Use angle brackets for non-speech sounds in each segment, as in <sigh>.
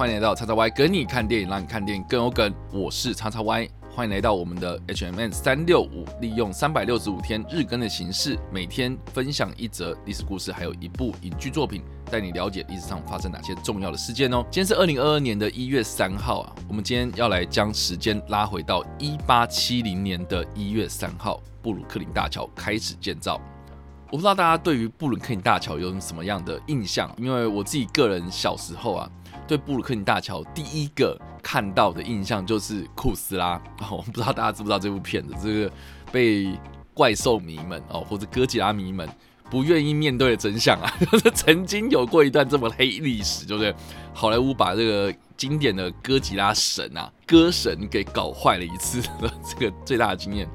欢迎来到叉叉 Y 跟你看电影，让你看电影更有梗。我是叉叉 Y，欢迎来到我们的 HMN 三六五，利用三百六十五天日更的形式，每天分享一则历史故事，还有一部影剧作品，带你了解历史上发生哪些重要的事件哦。今天是二零二二年的一月三号啊，我们今天要来将时间拉回到一八七零年的一月三号，布鲁克林大桥开始建造。我不知道大家对于布鲁克林大桥有什么样的印象，因为我自己个人小时候啊。对布鲁克林大桥第一个看到的印象就是库斯拉，<laughs> 我不知道大家知不知道这部片子，这个被怪兽迷们哦或者哥吉拉迷们不愿意面对的真相啊，<laughs> 就是曾经有过一段这么黑历史，对不对？好莱坞把这个经典的哥吉拉神啊，歌神给搞坏了一次，<laughs> 这个最大的经验。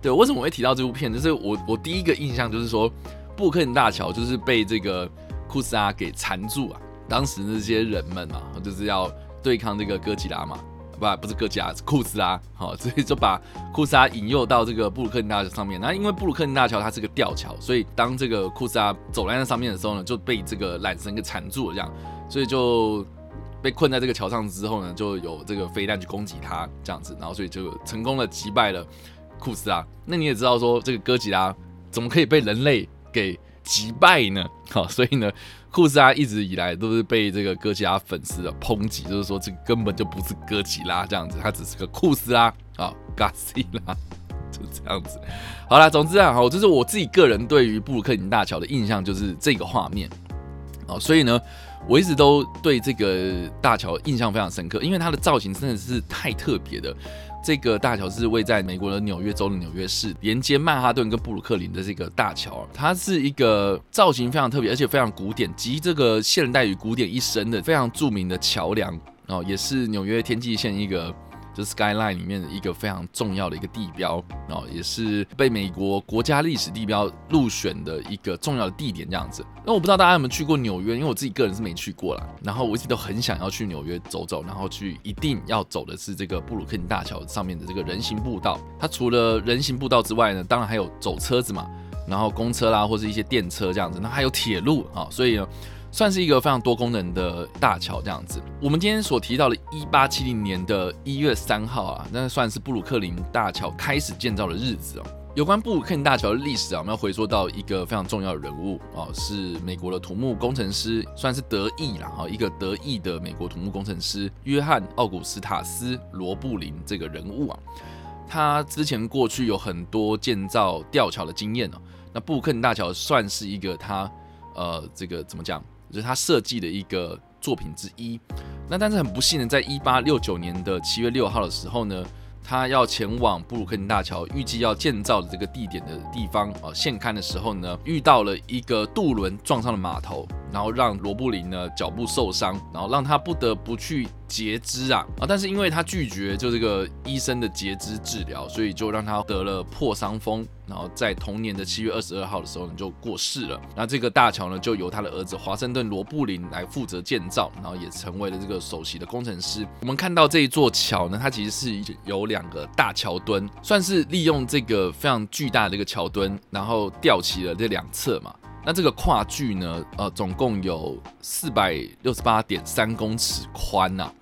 对，为什么我会提到这部片？就是我我第一个印象就是说，布鲁克林大桥就是被这个库斯拉给缠住啊。当时那些人们嘛，就是要对抗这个哥吉拉嘛，不，不是哥吉拉，是库斯拉，好，<laughs> 所以就把库斯拉引诱到这个布鲁克林大桥上面。那因为布鲁克林大桥它是个吊桥，所以当这个库斯拉走在那上面的时候呢，就被这个缆绳给缠住了，这样，所以就被困在这个桥上之后呢，就有这个飞弹去攻击他，这样子，然后所以就成功的击败了库斯拉。那你也知道说，这个哥吉拉怎么可以被人类给击败呢？<laughs> 好，所以呢。库斯拉一直以来都是被这个哥吉拉粉丝的抨击，就是说这根本就不是哥吉拉这样子，他只是个库斯拉啊，哥斯拉就这样子。好啦，总之啊，好，这是我自己个人对于布鲁克林大桥的印象，就是这个画面啊，所以呢，我一直都对这个大桥印象非常深刻，因为它的造型真的是太特别的。这个大桥是位在美国的纽约州的纽约市，连接曼哈顿跟布鲁克林的这个大桥，它是一个造型非常特别，而且非常古典，集这个现代与古典一身的非常著名的桥梁哦，也是纽约天际线一个。Skyline 里面的一个非常重要的一个地标哦，也是被美国国家历史地标入选的一个重要的地点这样子。那我不知道大家有没有去过纽约，因为我自己个人是没去过啦。然后我一直都很想要去纽约走走，然后去一定要走的是这个布鲁克林大桥上面的这个人行步道。它除了人行步道之外呢，当然还有走车子嘛，然后公车啦或者一些电车这样子，那还有铁路啊，所以呢。算是一个非常多功能的大桥这样子。我们今天所提到的1870年的一月三号啊，那算是布鲁克林大桥开始建造的日子哦。有关布鲁克林大桥的历史啊，我们要回溯到一个非常重要的人物啊，是美国的土木工程师，算是德裔啦哈，一个德裔的美国土木工程师约翰奥古斯塔斯罗布林这个人物啊。他之前过去有很多建造吊桥的经验哦。那布鲁克林大桥算是一个他呃，这个怎么讲？就是他设计的一个作品之一，那但是很不幸呢，在一八六九年的七月六号的时候呢，他要前往布鲁克林大桥预计要建造的这个地点的地方啊，现勘的时候呢，遇到了一个渡轮撞上了码头，然后让罗布林呢脚部受伤，然后让他不得不去。截肢啊啊！但是因为他拒绝就这个医生的截肢治疗，所以就让他得了破伤风，然后在同年的七月二十二号的时候呢就过世了。那这个大桥呢就由他的儿子华盛顿罗布林来负责建造，然后也成为了这个首席的工程师。我们看到这一座桥呢，它其实是有两个大桥墩，算是利用这个非常巨大的一个桥墩，然后吊起了这两侧嘛。那这个跨距呢，呃，总共有四百六十八点三公尺宽呐。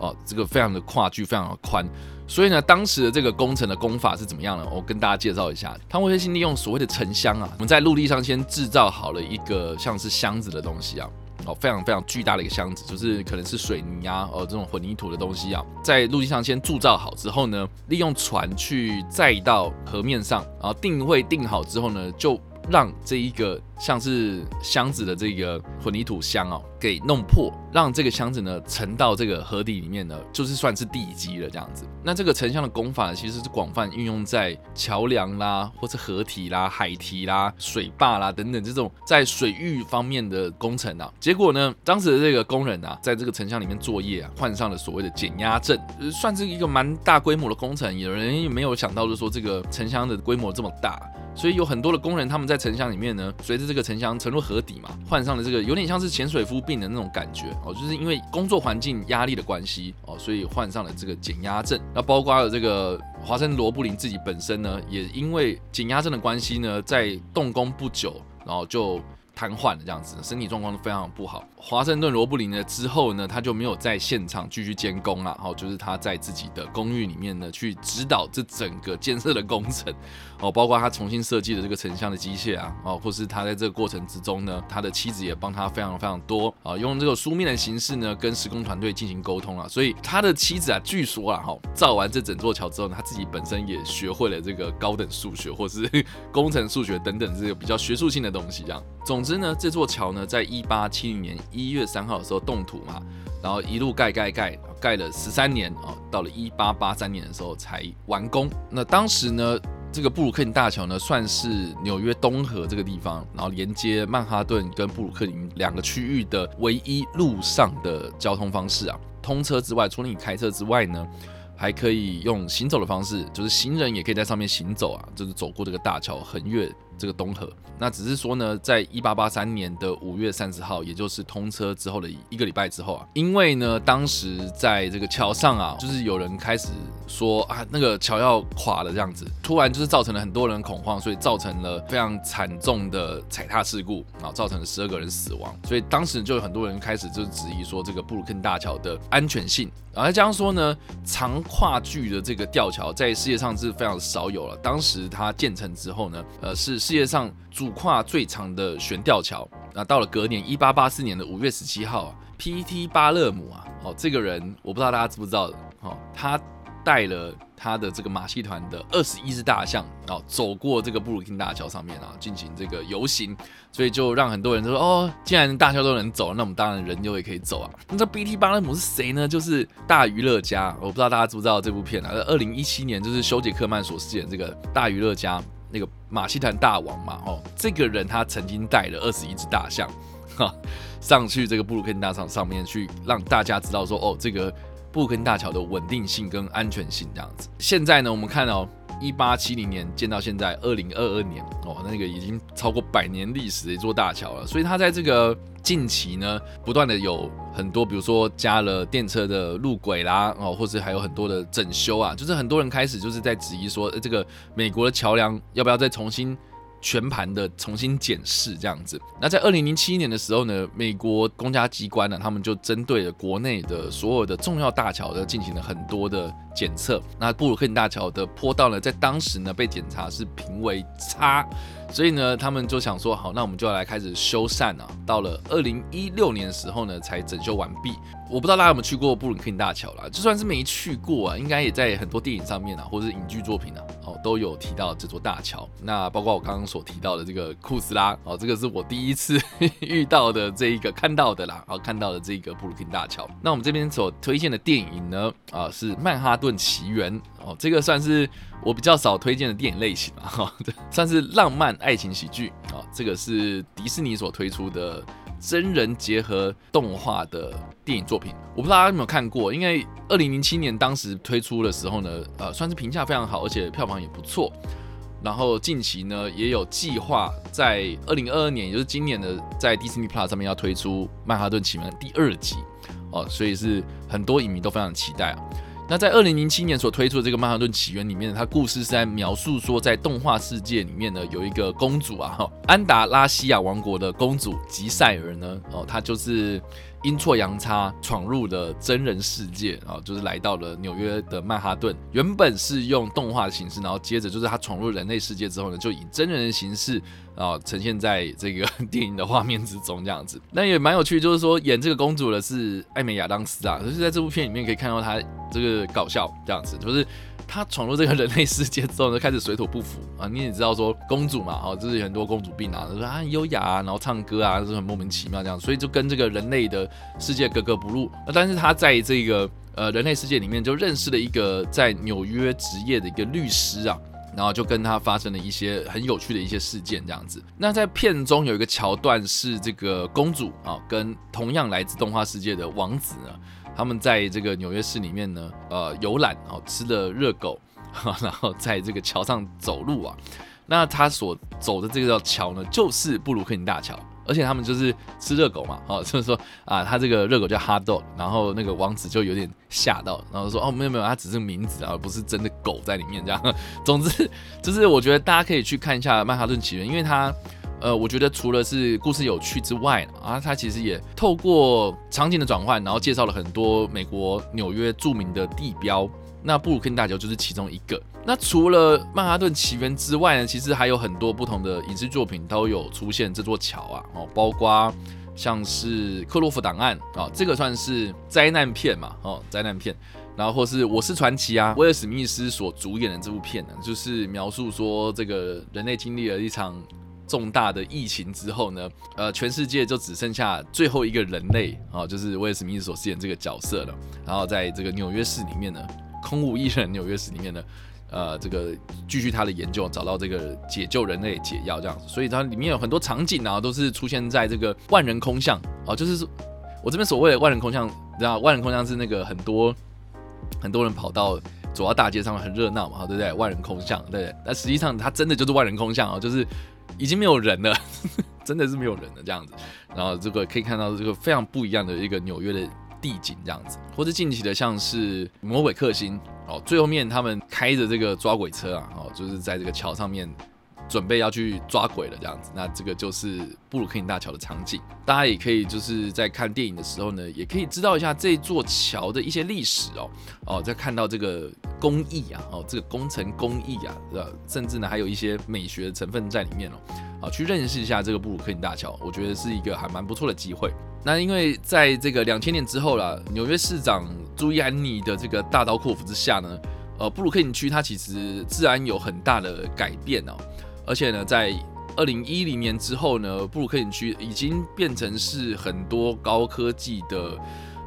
哦，这个非常的跨距，非常的宽，所以呢，当时的这个工程的工法是怎么样呢？我跟大家介绍一下，汤威先利用所谓的沉箱啊，我们在陆地上先制造好了一个像是箱子的东西啊，哦，非常非常巨大的一个箱子，就是可能是水泥啊，哦，这种混凝土的东西啊，在陆地上先铸造好之后呢，利用船去载到河面上，然后定位定好之后呢，就让这一个像是箱子的这个混凝土箱哦。给弄破，让这个箱子呢沉到这个河底里面呢，就是算是地基了这样子。那这个沉箱的工法呢，其实是广泛运用在桥梁啦，或是河堤啦、海堤啦、水坝啦等等这种在水域方面的工程啊。结果呢，当时的这个工人啊，在这个沉箱里面作业啊，患上了所谓的减压症，算是一个蛮大规模的工程。有人也没有想到，就说这个沉箱的规模这么大，所以有很多的工人他们在沉箱里面呢，随着这个沉箱沉入河底嘛，患上了这个有点像是潜水夫病。的那种感觉哦，就是因为工作环境压力的关系哦，所以患上了这个减压症。那包括了这个华生罗布林自己本身呢，也因为减压症的关系呢，在动工不久，然后就瘫痪了，这样子，身体状况都非常不好。华盛顿罗布林呢之后呢，他就没有在现场继续监工了，哦，就是他在自己的公寓里面呢去指导这整个建设的工程，哦，包括他重新设计的这个沉箱的机械啊，哦，或是他在这个过程之中呢，他的妻子也帮他非常非常多啊，用这个书面的形式呢跟施工团队进行沟通了，所以他的妻子啊，据说啊，哈，造完这整座桥之后呢，他自己本身也学会了这个高等数学或是 <laughs> 工程数学等等这个比较学术性的东西，这样。总之呢，这座桥呢，在一八七零年一月三号的时候动土嘛，然后一路盖盖盖，盖了十三年哦，到了一八八三年的时候才完工。那当时呢，这个布鲁克林大桥呢，算是纽约东河这个地方，然后连接曼哈顿跟布鲁克林两个区域的唯一路上的交通方式啊。通车之外，除了你开车之外呢，还可以用行走的方式，就是行人也可以在上面行走啊，就是走过这个大桥，横越。这个东河，那只是说呢，在一八八三年的五月三十号，也就是通车之后的一个礼拜之后啊，因为呢，当时在这个桥上啊，就是有人开始说啊，那个桥要垮了这样子，突然就是造成了很多人恐慌，所以造成了非常惨重的踩踏事故，啊造成了十二个人死亡，所以当时就有很多人开始就质疑说这个布鲁克大桥的安全性，然后这样说呢，长跨距的这个吊桥在世界上是非常少有了，当时它建成之后呢，呃是。世界上主跨最长的悬吊桥，那到了隔年一八八四年的五月十七号，P.T. 巴勒姆啊，哦，这个人我不知道大家知不知道的，哦，他带了他的这个马戏团的二十一只大象，哦，走过这个布鲁金大桥上面啊，进行这个游行，所以就让很多人都说，哦，既然大桥都能走，那我们当然人就也可以走啊。那这 B.T. 巴勒姆是谁呢？就是大娱乐家，我不知道大家知不知道这部片啊？二零一七年就是休杰克曼所饰演这个大娱乐家。那个马戏团大王嘛，哦，这个人他曾经带了二十一只大象，哈，上去这个布鲁克林大桥上面去，让大家知道说，哦，这个布鲁克林大桥的稳定性跟安全性这样子。现在呢，我们看到一八七零年建到现在二零二二年，哦，那个已经超过百年历史的一座大桥了，所以它在这个。近期呢，不断的有很多，比如说加了电车的路轨啦，哦，或者还有很多的整修啊，就是很多人开始就是在质疑说，这个美国的桥梁要不要再重新。全盘的重新检视这样子。那在二零零七年的时候呢，美国公家机关呢，他们就针对了国内的所有的重要大桥呢，进行了很多的检测。那布鲁克林大桥的坡道呢，在当时呢被检查是评为差，所以呢，他们就想说，好，那我们就要来开始修缮啊。到了二零一六年的时候呢，才整修完毕。我不知道大家有没有去过布鲁克林大桥啦，就算是没去过啊，应该也在很多电影上面啊，或者是影剧作品啊，哦，都有提到这座大桥。那包括我刚刚所提到的这个库斯拉，哦，这个是我第一次遇到的这一个看到的啦，哦，看到的这个布鲁克林大桥。那我们这边所推荐的电影呢，啊，是《曼哈顿奇缘》哦，这个算是我比较少推荐的电影类型啊，哈，算是浪漫爱情喜剧啊，这个是迪士尼所推出的。真人结合动画的电影作品，我不知道大家有没有看过。因为二零零七年当时推出的时候呢，呃，算是评价非常好，而且票房也不错。然后近期呢，也有计划在二零二二年，也就是今年的，在 Disney Plus 上面要推出《曼哈顿奇缘》第二集哦，所以是很多影迷都非常期待啊。那在二零零七年所推出的这个《曼哈顿起源》里面，它故事是在描述说，在动画世界里面呢，有一个公主啊，哈，安达拉西亚王国的公主吉赛尔呢，哦，她就是。阴错阳差闯入了真人世界啊，就是来到了纽约的曼哈顿。原本是用动画的形式，然后接着就是他闯入人类世界之后呢，就以真人的形式啊呈现在这个 <laughs> 电影的画面之中，这样子。那也蛮有趣，就是说演这个公主的是艾美亚当斯啊，就是在这部片里面可以看到她这个搞笑这样子，就是。他闯入这个人类世界之后呢，开始水土不服啊！你也知道说公主嘛，哦，就是很多公主病啊，就说啊优雅啊，然后唱歌啊，就是很莫名其妙这样，所以就跟这个人类的世界格格不入。那但是他在这个呃人类世界里面就认识了一个在纽约职业的一个律师啊，然后就跟他发生了一些很有趣的一些事件这样子。那在片中有一个桥段是这个公主啊，跟同样来自动画世界的王子呢。他们在这个纽约市里面呢，呃，游览哦，吃的热狗，<laughs> 然后在这个桥上走路啊。那他所走的这个桥呢，就是布鲁克林大桥。而且他们就是吃热狗嘛，哦，<laughs> 就是说啊，他这个热狗叫 hot dog，然后那个王子就有点吓到，然后说哦，没有没有，他只是名字啊，不是真的狗在里面这样。<laughs> 总之，就是我觉得大家可以去看一下《曼哈顿起源》，因为它。呃，我觉得除了是故事有趣之外啊，它其实也透过场景的转换，然后介绍了很多美国纽约著名的地标。那布鲁克林大桥就是其中一个。那除了曼哈顿起源之外呢，其实还有很多不同的影视作品都有出现这座桥啊，哦，包括像是《克洛夫档案》啊，这个算是灾难片嘛，哦，灾难片。然后是《我是传奇》啊，威尔史密斯所主演的这部片呢，就是描述说这个人类经历了一场重大的疫情之后呢，呃，全世界就只剩下最后一个人类啊，就是威尔史密斯所饰演这个角色了。然后在这个纽约市里面呢。空无一人，纽约市里面呢，呃，这个继续他的研究，找到这个解救人类解药这样子，所以它里面有很多场景啊，都是出现在这个万人空巷啊，就是我这边所谓的万人空巷，知道万人空巷是那个很多很多人跑到走到大街上很热闹嘛，对不对？万人空巷，对，但实际上它真的就是万人空巷啊，就是已经没有人了，<laughs> 真的是没有人了这样子，然后这个可以看到这个非常不一样的一个纽约的。地景这样子，或者近期的像是魔鬼克星哦，最后面他们开着这个抓鬼车啊，哦，就是在这个桥上面准备要去抓鬼了这样子，那这个就是布鲁克林大桥的场景。大家也可以就是在看电影的时候呢，也可以知道一下这座桥的一些历史哦，哦，再看到这个工艺啊，哦，这个工程工艺啊，呃，甚至呢还有一些美学的成分在里面哦，啊，去认识一下这个布鲁克林大桥，我觉得是一个还蛮不错的机会。那因为在这个两千年之后了，纽约市长朱伊安尼的这个大刀阔斧之下呢，呃，布鲁克林区它其实自然有很大的改变哦。而且呢，在二零一零年之后呢，布鲁克林区已经变成是很多高科技的，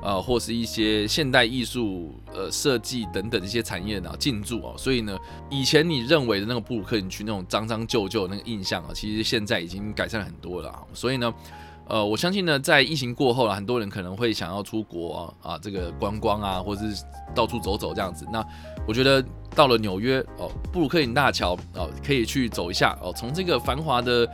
呃，或是一些现代艺术、呃设计等等一些产业呢进驻哦。所以呢，以前你认为的那个布鲁克林区那种脏脏旧旧那个印象啊，其实现在已经改善了很多了。啊所以呢。呃，我相信呢，在疫情过后了，很多人可能会想要出国啊，这个观光啊，或者是到处走走这样子。那我觉得到了纽约哦，布鲁克林大桥哦，可以去走一下哦。从这个繁华的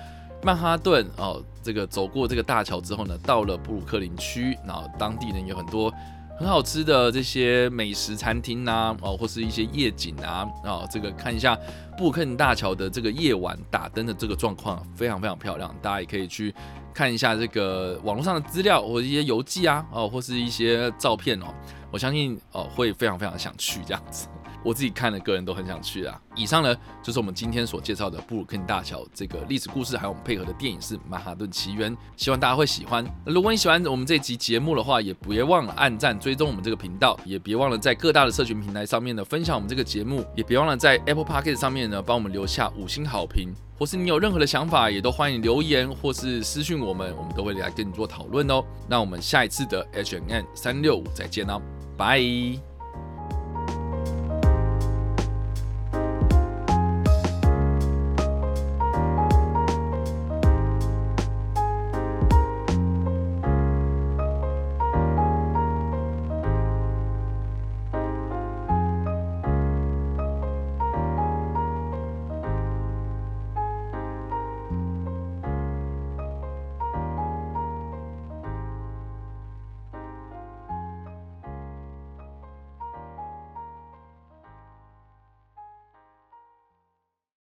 曼哈顿哦，这个走过这个大桥之后呢，到了布鲁克林区，然后当地呢有很多很好吃的这些美食餐厅呐，哦，或是一些夜景啊，啊，这个看一下布鲁克大桥的这个夜晚打灯的这个状况，非常非常漂亮，大家也可以去。看一下这个网络上的资料，或者一些游记啊，哦，或是一些照片哦，我相信哦会非常非常想去这样子。我自己看了，个人都很想去啊。以上呢就是我们今天所介绍的布鲁克林大桥这个历史故事，还有我们配合的电影是《曼哈顿奇缘》，希望大家会喜欢。如果你喜欢我们这集节目的话，也别忘了按赞、追踪我们这个频道，也别忘了在各大的社群平台上面呢分享我们这个节目，也别忘了在 Apple Podcast 上面呢帮我们留下五星好评。或是你有任何的想法，也都欢迎留言或是私讯我们，我们都会来跟你做讨论哦。那我们下一次的 H N N 三六五再见啦，拜。